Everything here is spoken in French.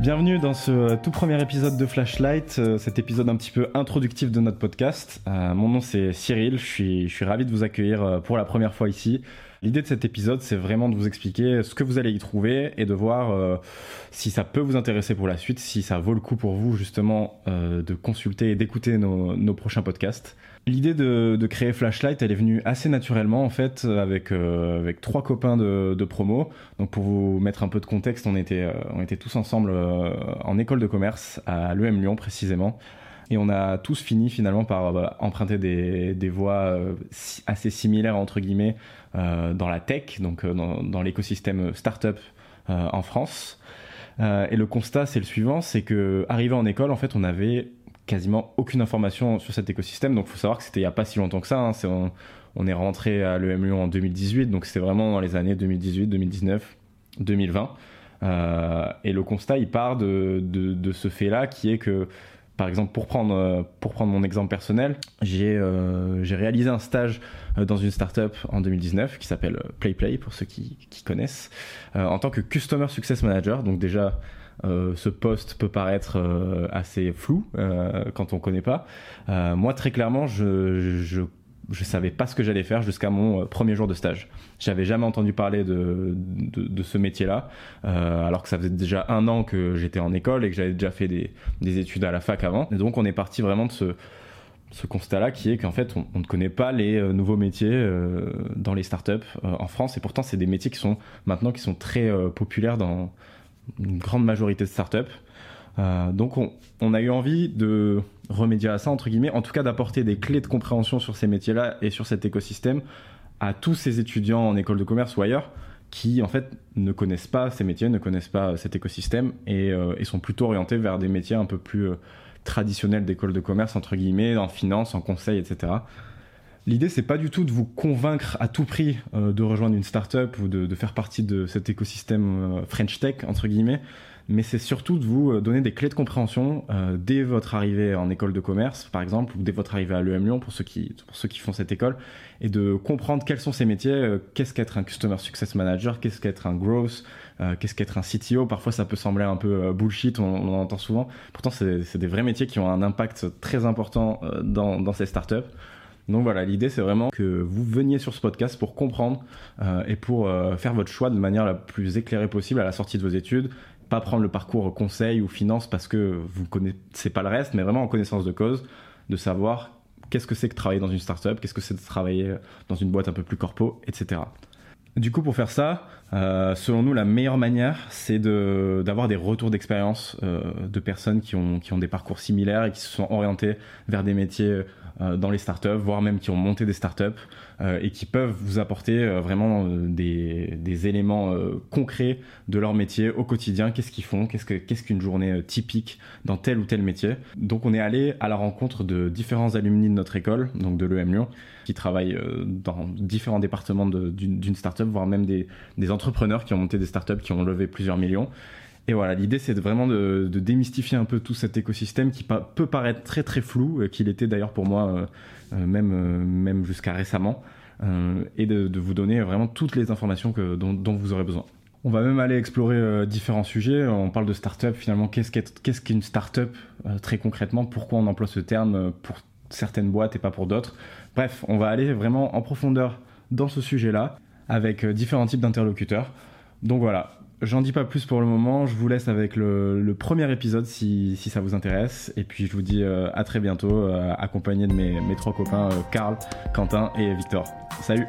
Bienvenue dans ce tout premier épisode de Flashlight, euh, cet épisode un petit peu introductif de notre podcast. Euh, mon nom c'est Cyril, je suis, je suis ravi de vous accueillir euh, pour la première fois ici. L'idée de cet épisode, c'est vraiment de vous expliquer ce que vous allez y trouver et de voir si ça peut vous intéresser pour la suite, si ça vaut le coup pour vous justement de consulter et d'écouter nos, nos prochains podcasts. L'idée de, de, créer Flashlight, elle est venue assez naturellement en fait avec euh, avec trois copains de, de, promo. Donc pour vous mettre un peu de contexte, on était euh, on était tous ensemble euh, en école de commerce à l'EM Lyon précisément. Et on a tous fini finalement par bah, emprunter des, voies assez similaires entre guillemets dans la tech, donc dans, dans l'écosystème startup en France. et le constat c'est le suivant, c'est que arrivé en école en fait on avait quasiment aucune information sur cet écosystème. Donc, il faut savoir que c'était il n'y a pas si longtemps que ça. Hein. on, est rentré à l'EM Lyon en 2018, donc c'était vraiment dans les années 2018, 2019, 2020. et le constat, il part de, ce fait-là, qui est que, par exemple, pour prendre, pour prendre mon exemple personnel, j'ai euh, réalisé un stage euh, dans une startup en 2019 qui s'appelle PlayPlay, pour ceux qui, qui connaissent, euh, en tant que Customer Success Manager. Donc déjà, euh, ce poste peut paraître euh, assez flou euh, quand on connaît pas. moi, très clairement, je, je je savais pas ce que j'allais faire jusqu'à mon premier jour de stage. J'avais jamais entendu parler de, de, de ce métier-là, euh, alors que ça faisait déjà un an que j'étais en école et que j'avais déjà fait des, des, études à la fac avant. Et donc on est parti vraiment de ce, ce constat-là qui est qu'en fait on, ne connaît pas les nouveaux métiers euh, dans les startups euh, en France et pourtant c'est des métiers qui sont maintenant qui sont très populaires dans une grande majorité de startups. Euh, donc on, on, a eu envie de remédier à ça, entre guillemets, en tout cas d'apporter des clés de compréhension sur ces métiers-là et sur cet écosystème à tous ces étudiants en école de commerce ou ailleurs qui en fait ne connaissent pas ces métiers, ne connaissent pas cet écosystème et, euh, et sont plutôt orientés vers des métiers un peu plus euh, traditionnels d'école de commerce, entre guillemets, en finance, en conseil, etc. L'idée, c'est pas du tout de vous convaincre à tout prix euh, de rejoindre une startup ou de, de, faire partie de cet écosystème euh, French Tech, entre guillemets, mais c'est surtout de vous euh, donner des clés de compréhension euh, dès votre arrivée en école de commerce, par exemple, ou dès votre arrivée à l'EM Lyon, pour ceux, qui, pour ceux qui font cette école, et de comprendre quels sont ces métiers, euh, qu'est-ce qu'être un Customer Success Manager, qu'est-ce qu'être un Growth, euh, qu'est-ce qu'être un CTO. Parfois, ça peut sembler un peu bullshit, on, on en entend souvent. Pourtant, c'est des vrais métiers qui ont un impact très important dans, dans ces startups. Donc voilà, l'idée c'est vraiment que vous veniez sur ce podcast pour comprendre euh, et pour euh, faire votre choix de manière la plus éclairée possible à la sortie de vos études. Pas prendre le parcours conseil ou finance parce que vous connaissez pas le reste, mais vraiment en connaissance de cause, de savoir qu'est-ce que c'est que travailler dans une startup, qu'est-ce que c'est de travailler dans une boîte un peu plus corpo, etc. Du coup, pour faire ça, euh, selon nous, la meilleure manière, c'est d'avoir des retours d'expérience euh, de personnes qui ont, qui ont des parcours similaires et qui se sont orientées vers des métiers euh, dans les startups, voire même qui ont monté des startups euh, et qui peuvent vous apporter vraiment des, des, éléments concrets de leur métier au quotidien. Qu'est-ce qu'ils font? Qu'est-ce qu'est-ce qu'une journée typique dans tel ou tel métier? Donc, on est allé à la rencontre de différents alumni de notre école, donc de l'EM Lyon, travaillent dans différents départements d'une startup, voire même des, entrepreneurs qui ont monté des startups qui ont levé plusieurs millions et voilà, l'idée c'est vraiment de, démystifier un peu tout cet écosystème qui peut paraître très très flou, euh, qu'il était d'ailleurs pour moi euh, euh, même, même jusqu'à récemment, et de, vous donner vraiment toutes les informations dont, vous aurez besoin. On va même aller explorer euh, différents sujets. On parle de start-up finalement. Qu'est-ce qu'est qu'est-ce qu'une start-up euh, très concrètement? Pourquoi on emploie ce terme pour certaines boîtes et pas pour d'autres Bref, on va aller vraiment en profondeur dans ce sujet-là avec différents types d'interlocuteurs. Donc voilà, J'en dis pas plus pour le moment, je vous laisse avec le, premier épisode si, ça vous intéresse. Et puis je vous dis euh, à très bientôt, euh, accompagné de mes, trois copains, euh, Karl, Quentin et Victor. Salut